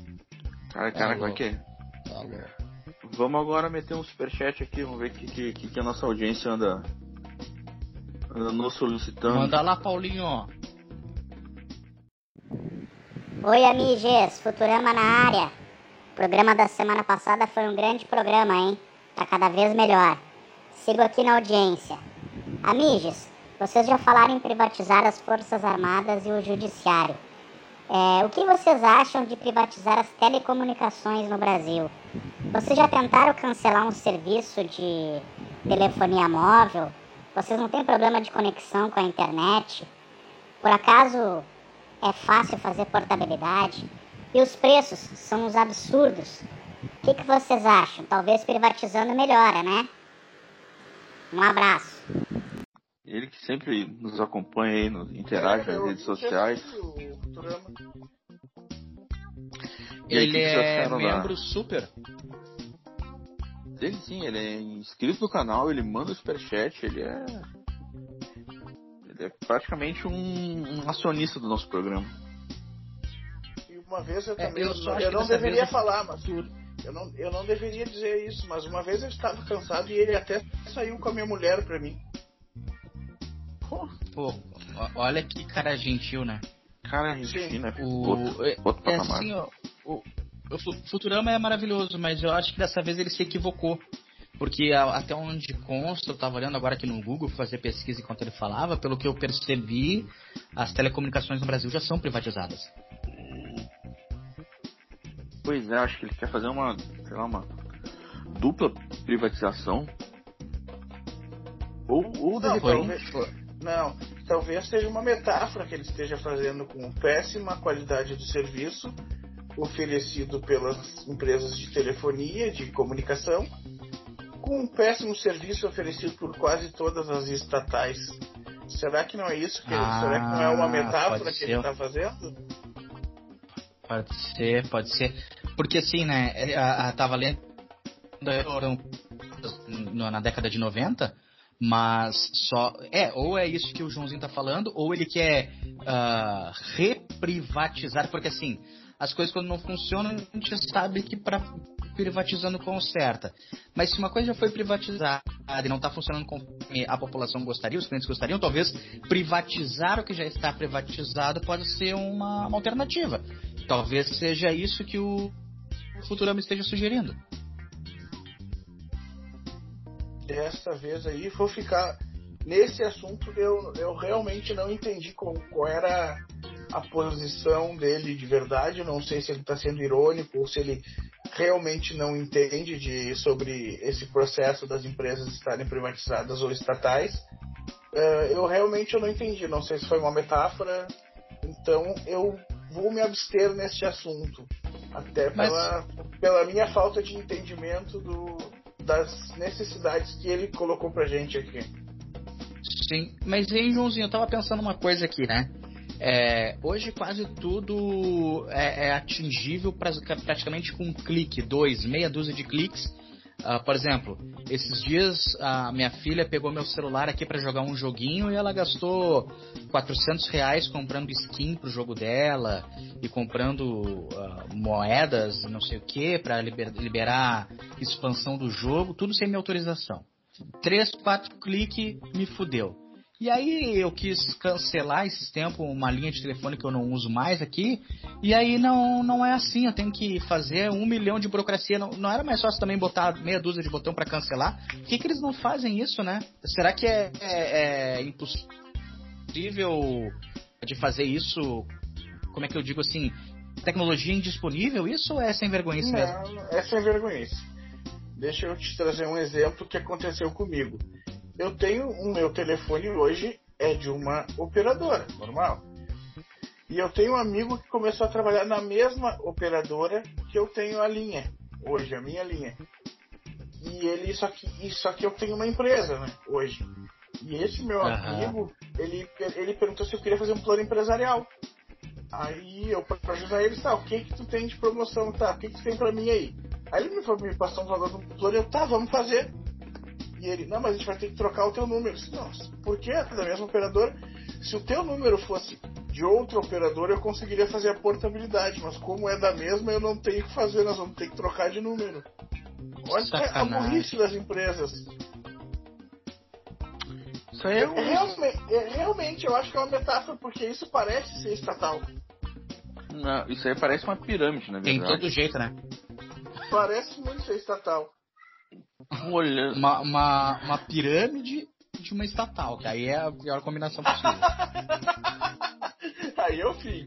Cara, cara, como é que é? Tá louco. Vamos agora meter um superchat aqui, vamos ver o que, que, que, que a nossa audiência anda, anda nos solicitando. Manda lá, Paulinho. Oi, amiges, Futurama na área. O programa da semana passada foi um grande programa, hein? Tá cada vez melhor. Sigo aqui na audiência. Amiges, vocês já falaram em privatizar as Forças Armadas e o Judiciário. É, o que vocês acham de privatizar as telecomunicações no Brasil? Vocês já tentaram cancelar um serviço de telefonia móvel? Vocês não têm problema de conexão com a internet? Por acaso é fácil fazer portabilidade? E os preços são uns absurdos. O que, que vocês acham? Talvez privatizando melhora, né? Um abraço. Ele que sempre nos acompanha aí, nos interage nas redes sociais. Ele é membro super. Ele sim, ele é inscrito no canal, ele manda o superchat, ele é. Ele é praticamente um, um acionista do nosso programa. E uma vez eu também. É, eu, eu não deveria vez... falar, mas. Eu não, eu não deveria dizer isso, mas uma vez eu estava cansado e ele até saiu com a minha mulher pra mim. Pô, olha que cara gentil, né? Cara gentil, né? O, outro, é, outro é assim, ó, o, o Futurama é maravilhoso, mas eu acho que dessa vez ele se equivocou. Porque a, até onde consta, eu estava olhando agora aqui no Google fazer pesquisa enquanto ele falava, pelo que eu percebi, as telecomunicações no Brasil já são privatizadas. Pois é, acho que ele quer fazer uma, sei lá, uma dupla privatização. Ou, ou de não, repente... não, talvez seja uma metáfora que ele esteja fazendo com péssima qualidade do serviço oferecido pelas empresas de telefonia, de comunicação, com um péssimo serviço oferecido por quase todas as estatais. Será que não é isso? Que ah, será que não é uma metáfora que ele está fazendo? Pode ser, pode ser. Porque assim, né, a, a, tava lendo na década de 90, mas só. É, ou é isso que o Joãozinho tá falando, ou ele quer uh, reprivatizar, porque assim, as coisas quando não funcionam, a gente sabe que para privatizando conserta. Mas se uma coisa já foi privatizada e não está funcionando como a população gostaria, os clientes gostariam, talvez privatizar o que já está privatizado pode ser uma, uma alternativa. Talvez seja isso que o Futurama esteja sugerindo. Dessa vez aí, vou ficar. Nesse assunto, eu, eu realmente não entendi qual, qual era a posição dele de verdade. Eu não sei se ele está sendo irônico ou se ele realmente não entende de, sobre esse processo das empresas estarem privatizadas ou estatais. Uh, eu realmente eu não entendi. Não sei se foi uma metáfora. Então eu vou me abster neste assunto. Até pela, Mas... pela minha falta de entendimento do, das necessidades que ele colocou pra gente aqui. Sim, mas hein, Joãozinho, eu tava pensando uma coisa aqui, né? É, hoje quase tudo é, é atingível pra, praticamente com um clique, dois, meia dúzia de cliques Uh, por exemplo, esses dias a minha filha pegou meu celular aqui para jogar um joguinho e ela gastou 400 reais comprando skin pro jogo dela e comprando uh, moedas, não sei o que, para liber liberar expansão do jogo, tudo sem minha autorização. Três, quatro cliques, me fudeu. E aí eu quis cancelar esses tempos uma linha de telefone que eu não uso mais aqui. E aí não, não é assim, eu tenho que fazer um milhão de burocracia. Não, não era mais fácil também botar meia dúzia de botão para cancelar? Por que, que eles não fazem isso, né? Será que é, é, é impossível de fazer isso? Como é que eu digo assim? Tecnologia indisponível? Isso ou é sem vergonha mesmo? É sem vergonha. Deixa eu te trazer um exemplo que aconteceu comigo eu tenho o meu telefone hoje é de uma operadora, normal. E eu tenho um amigo que começou a trabalhar na mesma operadora que eu tenho a linha, hoje, a minha linha. E ele, só que, só que eu tenho uma empresa, né, hoje. E esse meu uhum. amigo, ele, ele perguntou se eu queria fazer um plano empresarial. Aí eu, pra ajudar ele, tá, o que que tu tem de promoção, tá, o que que tu tem pra mim aí? Aí ele me, me passou um valor do plano, eu, tá, vamos fazer. E ele, não, mas a gente vai ter que trocar o teu número. Disse, não, por que é da mesma operadora? Se o teu número fosse de outra operadora, eu conseguiria fazer a portabilidade, mas como é da mesma, eu não tenho que fazer, nós vamos ter que trocar de número. Olha Sacanagem. a burrice das empresas. Isso aí é, um... é, realmente, é, realmente, eu acho que é uma metáfora, porque isso parece ser estatal. Não, isso aí parece uma pirâmide, na verdade. Tem todo jeito, né? Parece muito ser estatal. Uma, uma, uma pirâmide de uma estatal, que aí é a pior combinação possível. aí eu fim.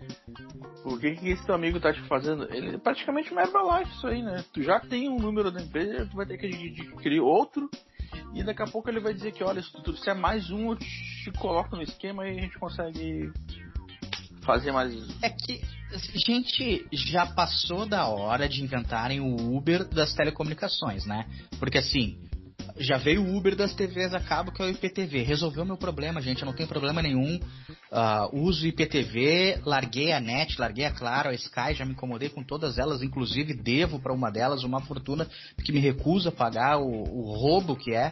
O que que esse teu amigo tá te fazendo? Ele é praticamente uma Herbalife isso aí, né? Tu já tem um número da empresa, tu vai ter que adquirir outro E daqui a pouco ele vai dizer que, olha, se tu se é mais um, eu te coloco no esquema e a gente consegue fazer mais. É que, gente, já passou da hora de inventarem o Uber das telecomunicações, né? Porque assim, já veio o Uber das TVs a cabo, que é o IPTV. Resolveu meu problema, gente. Eu não tenho problema nenhum. Uh, uso IPTV, larguei a net, larguei a Claro, a Sky, já me incomodei com todas elas. Inclusive, devo para uma delas uma fortuna que me recusa pagar o, o roubo que é.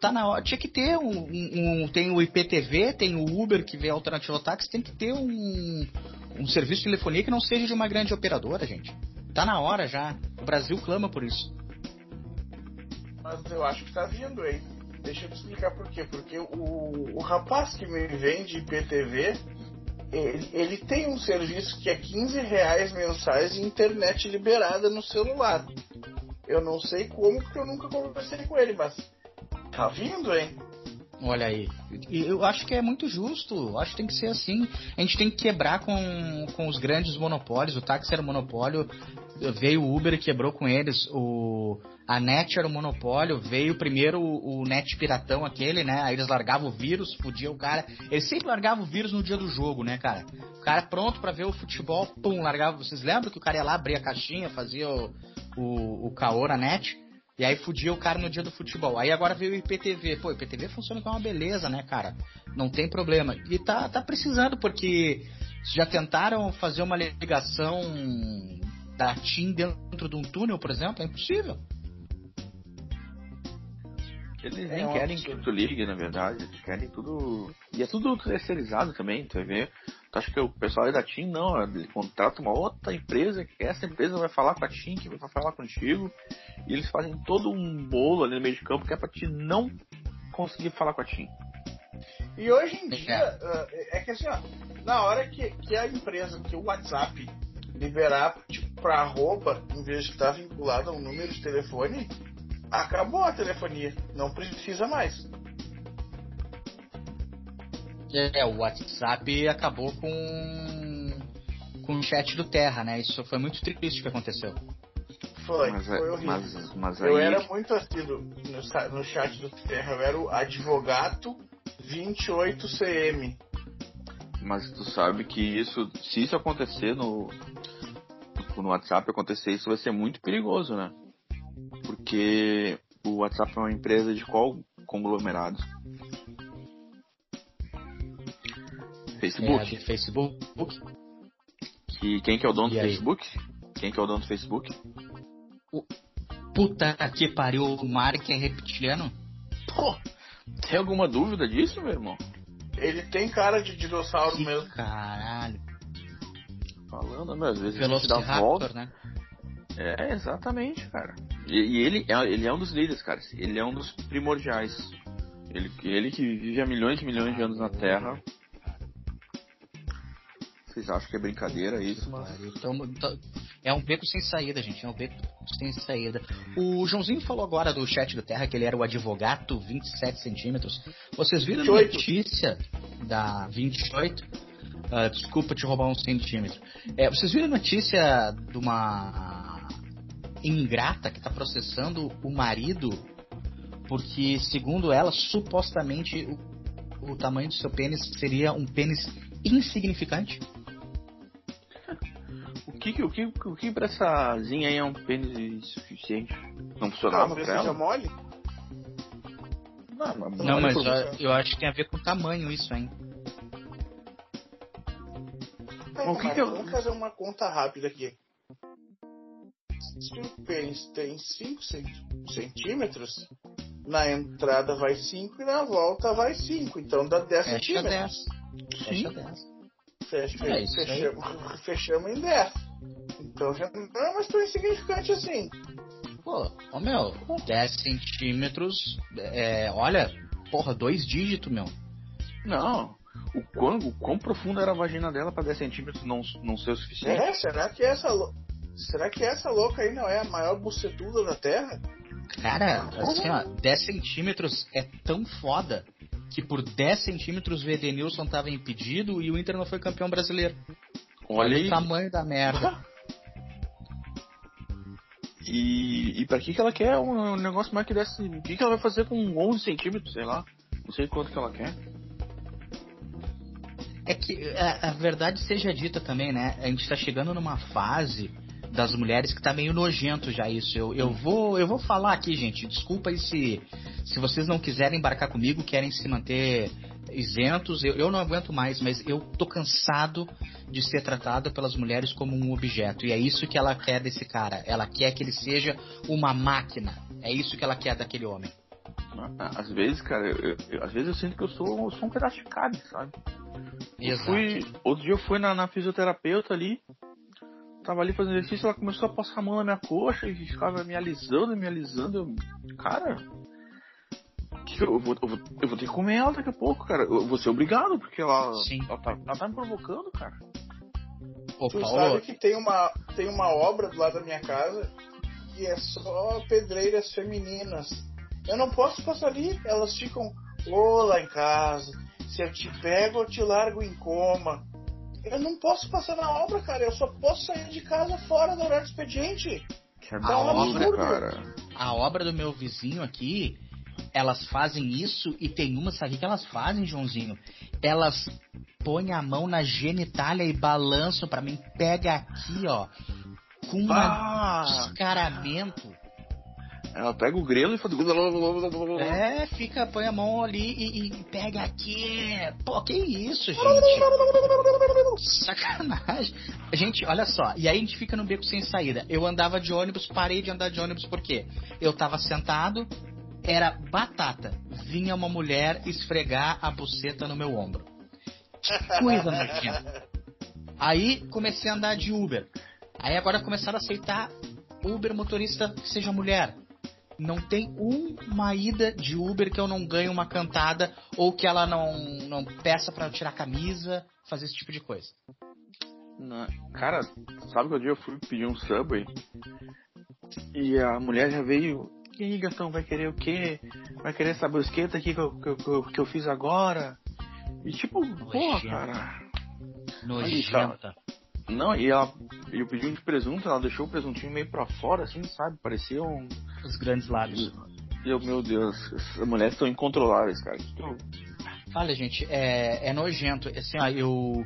Tá na hora. Tinha que ter um, um, um, Tem o IPTV, tem o Uber que vem alternativo táxi, tem que ter um, um serviço de telefonia que não seja de uma grande operadora, gente. Tá na hora já. O Brasil clama por isso mas eu acho que tá vindo, hein? Deixa eu te explicar por quê. Porque o, o rapaz que me vende IPTV, ele, ele tem um serviço que é 15 reais mensais e internet liberada no celular. Eu não sei como, porque eu nunca conversei com ele, mas tá vindo, hein? Olha aí. Eu acho que é muito justo. Acho que tem que ser assim. A gente tem que quebrar com, com os grandes monopólios. O táxi era monopólio. Veio o Uber e quebrou com eles. O, a net era o monopólio, veio primeiro o, o, net piratão aquele, né? Aí eles largavam o vírus, fudia o cara. Eles sempre largavam o vírus no dia do jogo, né, cara? O cara pronto para ver o futebol, pum, largava. Vocês lembram que o cara ia lá, abria a caixinha, fazia o, o, o caô na net? E aí fudia o cara no dia do futebol. Aí agora veio o IPTV. Pô, o IPTV funciona com uma beleza, né, cara? Não tem problema. E tá, tá precisando, porque já tentaram fazer uma ligação da TIM dentro de um túnel, por exemplo? É impossível. Eles nem é querem que tu ligue, na verdade. Eles querem tudo. E é tudo terceirizado também, tu vai ver. Tu acha que o pessoal aí da TIM não, ele contrata uma outra empresa, que essa empresa vai falar com a TIM, que vai falar contigo. E eles fazem todo um bolo ali no meio de campo que é pra ti não conseguir falar com a TIM. E hoje em dia, é, é que assim, ó, na hora que, que a empresa, que o WhatsApp liberar tipo, pra arroba, em vez de estar vinculado a um número de telefone, acabou a telefonia, não precisa mais. É, o WhatsApp acabou com com o chat do Terra, né? Isso foi muito triste que aconteceu. Foi, mas, é, foi horrível. Mas, mas aí... Eu era muito assíduo no, no chat do Terra, eu era o advogado 28CM. Mas tu sabe que isso, se isso acontecer no, no WhatsApp acontecer, isso vai ser muito perigoso, né? Porque o WhatsApp é uma empresa de qual conglomerado? Facebook. É, Facebook. Que, quem que é o dono e do aí? Facebook? Quem que é o dono do Facebook? O... Puta que pariu, o Mark é reptiliano? Pô, tem alguma dúvida disso, meu irmão? Ele tem cara de dinossauro que mesmo. Caralho. Falando, meu, às vezes Velociraptor, dá volta. né? É, exatamente, cara. E, e, ele, é, ele é um dos líderes, cara. Ele é um dos primordiais. Ele, ele que vive há milhões e milhões de anos na Terra. Vocês acham que é brincadeira isso, mas. Então, é um beco sem saída, gente. É um beco sem saída. O Joãozinho falou agora do chat do Terra que ele era o advogado 27 centímetros. Vocês viram a notícia da 28? Uh, ah, desculpa te roubar um centímetro. É, vocês viram a notícia de uma ingrata que está processando o marido porque, segundo ela, supostamente o, o tamanho do seu pênis seria um pênis insignificante? O que, o que, o que pra essa zinha aí é um pênis suficiente? Não funcionava ah, pra ela? mole? Não, mas, não, mas eu, eu, acho que tem a ver com o tamanho isso, hein? o que que eu... Vamos fazer uma conta rápida aqui se o pênis tem 5 centímetros, na entrada vai 5 e na volta vai 5. Então dá 10 centímetros. 10. Fecha 10. Fecha, é fechamos, fechamos em 10. Então já não é mais tão insignificante assim. Pô, ó meu, 10 centímetros, é, olha, porra, dois dígitos, meu. Não, o quão, o quão profundo era a vagina dela para 10 centímetros não, não ser o suficiente? É, será que essa Será que essa louca aí não é a maior bucetuda da Terra? Cara, assim, ó, 10 centímetros é tão foda que por 10 centímetros o Edenilson estava impedido e o Inter não foi campeão brasileiro. Olha, Olha o tamanho da merda. E, e pra que, que ela quer um negócio mais que desse. O que, que ela vai fazer com 11 centímetros, sei lá. Não sei quanto que ela quer. É que a, a verdade seja dita também, né? A gente tá chegando numa fase das mulheres que tá meio nojento já isso. Eu, eu vou eu vou falar aqui, gente. Desculpa aí se, se vocês não quiserem embarcar comigo, querem se manter isentos. Eu, eu não aguento mais, mas eu tô cansado de ser tratado pelas mulheres como um objeto. E é isso que ela quer desse cara. Ela quer que ele seja uma máquina. É isso que ela quer daquele homem. Às vezes, cara, eu, eu, às vezes eu sinto que eu sou, eu sou um pedaço de carne, sabe? Exato. Fui, outro dia eu fui na, na fisioterapeuta ali, tava ali fazendo exercício, ela começou a passar a mão na minha coxa e ficava me alisando, me alisando. Eu, cara, que eu, vou, eu, vou, eu vou ter que comer ela daqui a pouco, cara. Eu vou ser obrigado, porque ela, Sim. ela, tá, ela tá me provocando, cara. Ô, Tu Paulo, sabe que tem uma, tem uma obra do lado da minha casa que é só pedreiras femininas. Eu não posso passar ali, elas ficam, ô lá em casa, se eu te pego eu te largo em coma. Eu não posso passar na obra, cara, eu só posso sair de casa fora do horário do expediente. Que A absurdo, obra- cara. a obra do meu vizinho aqui, elas fazem isso e tem uma, sabe o que elas fazem, Joãozinho? Elas põem a mão na genitália e balançam pra mim, pega aqui, ó, com um Ah, descaramento. ela pega o grelo e faz. É, fica, põe a mão ali e, e pega aqui. Pô, que isso, gente? Sacanagem. Gente, olha só. E aí a gente fica no beco sem saída. Eu andava de ônibus, parei de andar de ônibus por quê? Eu tava sentado, era batata. Vinha uma mulher esfregar a buceta no meu ombro. Que coisa nojenta. Aí comecei a andar de Uber. Aí agora começaram a aceitar Uber motorista que seja mulher. Não tem uma ida de Uber que eu não ganhe uma cantada ou que ela não, não peça pra eu tirar a camisa, fazer esse tipo de coisa. Não, Cara, sabe que o dia eu fui pedir um Subway e a mulher já veio. E aí, gatão, vai querer o quê? Vai querer essa brusqueta aqui que eu, que, eu- que eu, que fiz agora? E tipo, porra, cara. Nojenta. Não, e ela. Eu pedi um de presunto, ela deixou o presuntinho meio pra fora, assim, sabe? Parecia um. Os grandes lábios. E eu, meu Deus, essas mulheres estão incontroláveis, cara. Que Olha, gente, é, é nojento. Assim, ó, eu.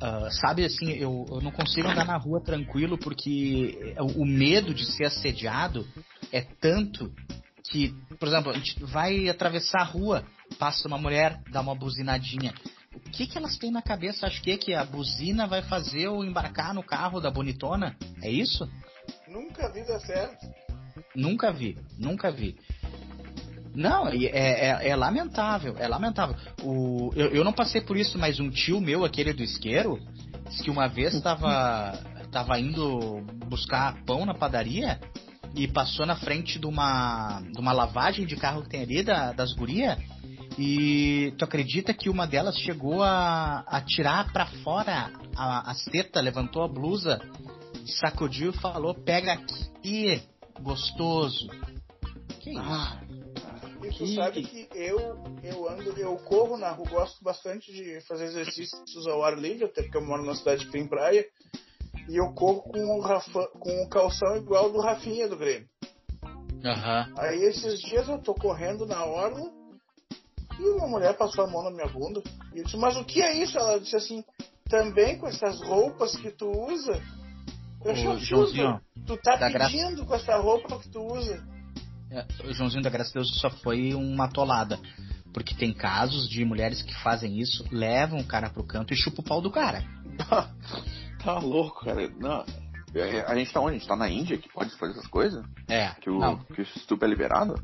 ah, sabe assim, eu, eu não consigo andar na rua tranquilo porque o, o medo de ser assediado é tanto que, por exemplo, a gente vai atravessar a rua, passa uma mulher, dá uma buzinadinha. O que, que elas têm na cabeça? Acho que, que a buzina vai fazer eu embarcar no carro da bonitona? É isso? Nunca vi dar certo. Nunca vi, nunca vi. Não, é, é, é lamentável, é lamentável. O, eu, eu não passei por isso, mas um tio meu, aquele do isqueiro, disse que uma vez estava tava indo buscar pão na padaria e passou na frente de uma, de uma lavagem de carro que tem ali da, das gurias. E tu acredita que uma delas chegou a, a tirar pra fora a, a seta, levantou a blusa, sacudiu e falou: Pega aqui, gostoso. Que isso? Ah, E tu Que- sabe que eu, eu ando, eu corro na rua, gosto bastante de fazer exercícios ao ar livre, até porque eu moro numa cidade que tem praia. E eu corro com o, Rafa, com o calção igual do Rafinha do Grêmio. Aham. Aí esses dias eu tô correndo na orla e uma mulher passou a mão na minha bunda. E eu disse, mas o que é isso? Ela disse assim, também com essas roupas que tu usa. Eu Ô. Joãozinho, Tu tá graça- pedindo com essa roupa que tu usa. É, o Joãozinho da Graça a Deus só foi uma atolada. Porque tem casos de mulheres que fazem isso, levam o cara pro canto e chupa o pau do cara. tá louco, cara. Não. é, A gente tá onde? A gente tá na Índia que pode fazer essas coisas? É. Que o, Não, que o estupro é liberado?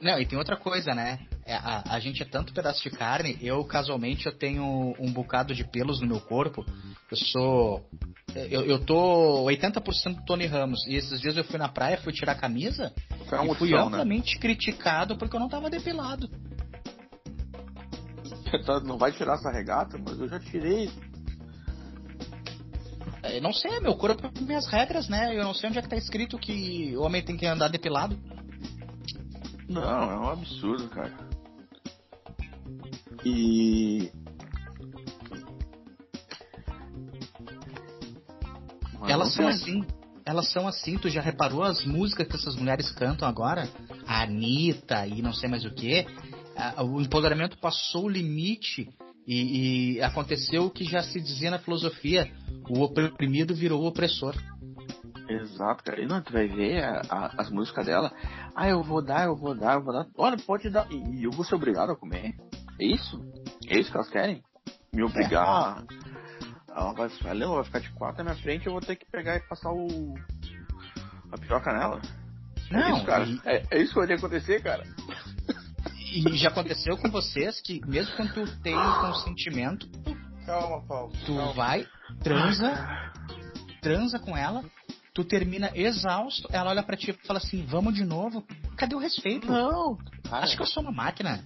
não, e tem outra coisa, né? É, a, a gente é tanto pedaço de carne, eu casualmente eu tenho um bocado de pelos no meu corpo. Eu sou. Eu, eu tô 80% Tony Ramos. E esses dias eu fui na praia, fui tirar a camisa Foi uma e fui opção, né? amplamente criticado porque eu não tava depilado. Não vai tirar essa regata, mas eu já tirei. Eu não sei, meu corpo tem minhas regras, né? Eu não sei onde é que tá escrito que o homem tem que andar depilado. Não, é um absurdo, cara. E. Mas Elas são assim. elas são assim. Tu já reparou as músicas que essas mulheres cantam agora? A Anitta e não sei mais o que. O empoderamento passou o limite e, e aconteceu o que já se dizia na filosofia: o oprimido virou o opressor. Exato, cara. E não, tu vai ver a, a, as músicas dela. Ah, eu vou dar, eu vou dar, eu vou dar. Olha, pode dar. E eu vou ser obrigado a comer. É isso? É isso que elas querem? Me obrigar. Ela vai, ela vai ficar de quatro na minha frente eu vou ter que pegar e passar o. a piroca nela. Não, é isso, cara. E... É, é, isso que vai acontecer, cara. E já aconteceu com vocês que mesmo quando tu tem consentimento. Calma, Paulo. Tu calma. vai, transa, transa com ela, tu termina exausto, ela olha pra ti e fala assim, vamos de novo. Cadê o respeito? Não. Cara, Acho que eu sou uma máquina.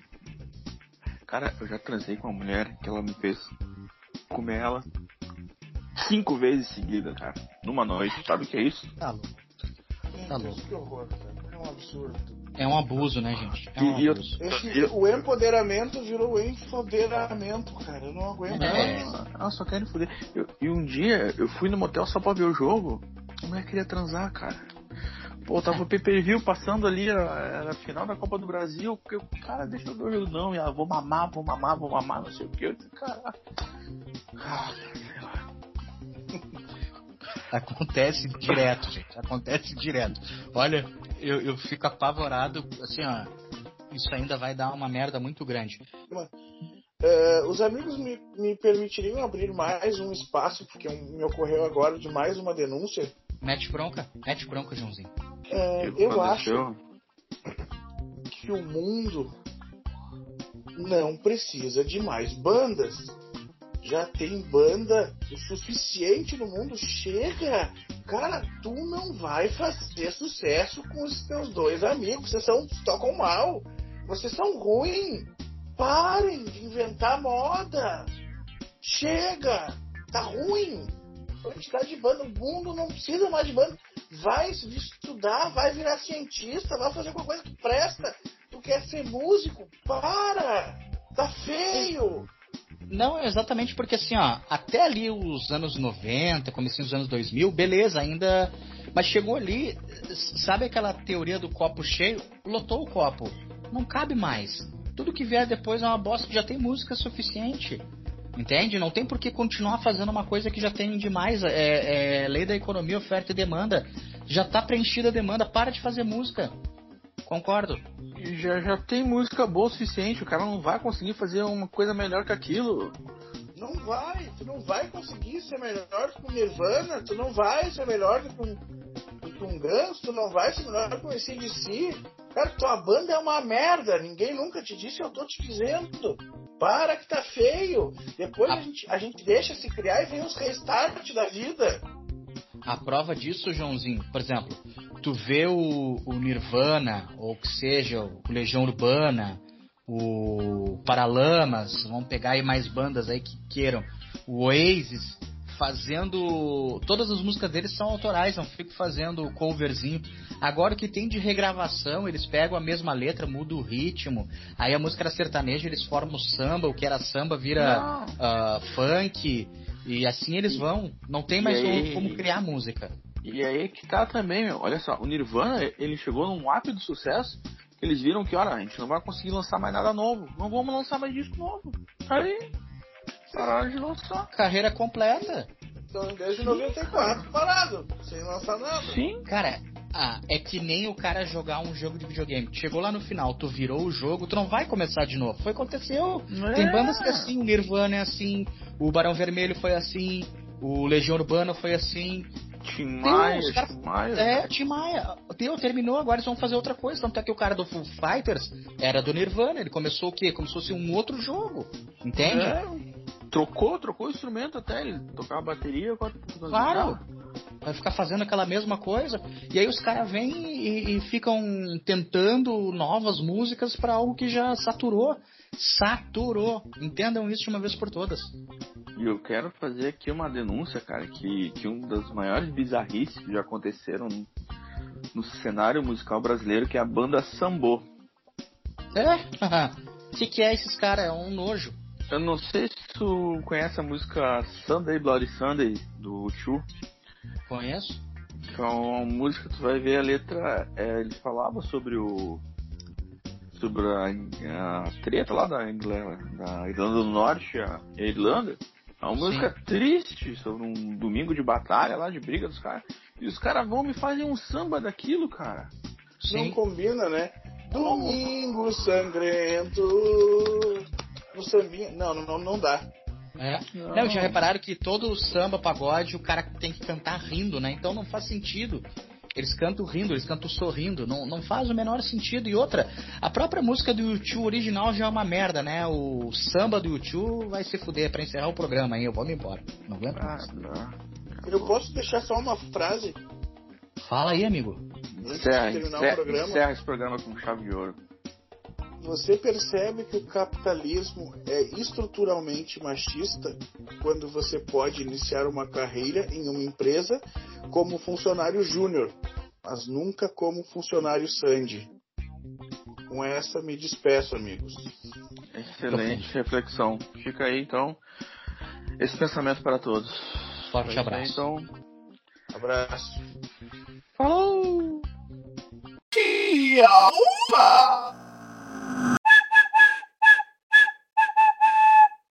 Cara, eu já transei com uma mulher que ela me fez comer ela cinco vezes seguida, cara. Numa noite. Sabe o que é isso? Tá louco. Tá louco. Que horror, cara. É um absurdo. É um abuso, né, gente? É um e, abuso. Esse, o empoderamento virou empoderamento, cara. Eu não aguento. É, ela só querem foder. Eu, e um dia eu fui no motel só pra ver o jogo. A mulher queria transar, cara. Pô, tava o pay-per-view passando ali, era a final da Copa do Brasil, porque o cara deixa eu ver o jogo, não, e ela, vou mamar, vou mamar, vou mamar, não sei o que. Eu disse, cara. Ah, Acontece direto, gente. Acontece direto. Olha, eu, eu fico apavorado, assim, ó. Isso ainda vai dar uma merda muito grande. Uh, os amigos me, me permitiriam abrir mais um espaço, porque me ocorreu agora de mais uma denúncia. Mete bronca, mete bronca, Joãozinho. Uh, eu acho que o mundo não precisa de mais bandas já tem banda o suficiente no mundo. Chega! Cara, tu não vai fazer sucesso com os teus dois amigos. Vocês são, tocam mal. Vocês são ruins. Parem de inventar moda. Chega! Tá ruim. Quantidade de banda. O mundo não precisa mais de banda. Vai estudar, vai virar cientista, vai fazer alguma coisa que presta. Tu quer ser músico? Para! Tá feio! Não, exatamente porque assim, ó, até ali os anos 90, comecinho dos anos 2000, beleza, ainda. Mas chegou ali, sabe aquela teoria do copo cheio? Lotou o copo. Não cabe mais. Tudo que vier depois é uma bosta já tem música suficiente. Entende? Não tem por que continuar fazendo uma coisa que já tem demais. É, é lei da economia, oferta e demanda. Já tá preenchida a demanda. Para de fazer música. Concordo. Já, já tem música boa o suficiente, o cara não vai conseguir fazer uma coisa melhor que aquilo. Não vai, tu não vai conseguir ser melhor que o Nirvana, tu não vai ser melhor que um, que um Guns, tu não vai ser melhor que um ACDC. Cara, tua banda é uma merda, ninguém nunca te disse, eu tô te dizendo. Para que tá feio. Depois a, a gente, a gente deixa se criar e vem os restart da vida. A prova disso, Joãozinho, por exemplo, tu vê o, o Nirvana, ou que seja, o Legião Urbana, o Paralamas, vamos pegar aí mais bandas aí que queiram, o Oasis, fazendo. Todas as músicas deles são autorais, não fico fazendo coverzinho. Agora o que tem de regravação, eles pegam a mesma letra, mudam o ritmo. Aí a música era sertaneja, eles formam samba, o que era samba vira uh, funk. E assim eles vão. Não tem mais aí, como criar música. E aí que tá também, meu. Olha só, o Nirvana, ele chegou num ápice de sucesso. Eles viram que, olha, a gente não vai conseguir lançar mais nada novo. Não vamos lançar mais disco novo. Aí, pararam de lançar. Carreira completa. Então, desde 94, parado, sem lançar nada. Sim. Cara, ah, é que nem o cara jogar um jogo de videogame. Chegou lá no final, tu virou o jogo, tu não vai começar de novo. Foi aconteceu. É. Tem bandas que é assim, o Nirvana é assim, o Barão Vermelho foi assim, o Legião Urbana foi assim. Tim Maia, Tim Maia. É, Tim Maia. Deu, terminou, agora eles vão fazer outra coisa. Tanto é que o cara do Full Fighters era do Nirvana. Ele começou o quê? Como se fosse um outro jogo. Entende? É, trocou, trocou o instrumento até. Ele tocava bateria. Claro. Vai ficar fazendo aquela mesma coisa. E aí os caras vêm e, e, ficam tentando novas músicas para algo que já saturou. Saturou. Entendam isso de uma vez por todas. E eu quero fazer aqui uma denúncia, cara, que, que um das maiores bizarrices que já aconteceram no, no cenário musical brasileiro, que é a banda Sambô. É? O que, que é esses caras? É um nojo. Eu não sei se tu conhece a música Sunday Bloody Sunday, do Chu. Conheço. Então a música, tu vai ver a letra, é, ele falava sobre o. sobre a, a treta lá da Inglaterra, da Irlanda do Norte a, a Irlanda. É uma música triste sobre um domingo de batalha lá, de briga dos caras. E os caras vão me fazer um samba daquilo, cara. Não combina, né? Domingo sangrento. No sambinha. Não, não, não dá. É. Não. não, já repararam que todo samba, pagode, o cara tem que cantar rindo, né? Então não faz sentido. Eles cantam rindo, eles cantam sorrindo, não, não faz o menor sentido. E outra, a própria música do YouTube original já é uma merda, né? O samba do YouTube vai se fuder pra encerrar o programa, hein? Eu vou me embora. Não aguento ah, Eu posso deixar só uma frase? Fala aí, amigo. Encerra, encerra, encerra esse programa com chave de ouro você percebe que o capitalismo é estruturalmente machista quando você pode iniciar uma carreira em uma empresa como funcionário júnior, mas nunca como funcionário Sandy. Com essa me despeço, amigos. Excelente reflexão. Fica aí então esse pensamento para todos. Forte abraço. então, abraço. Falou! Tia, opa!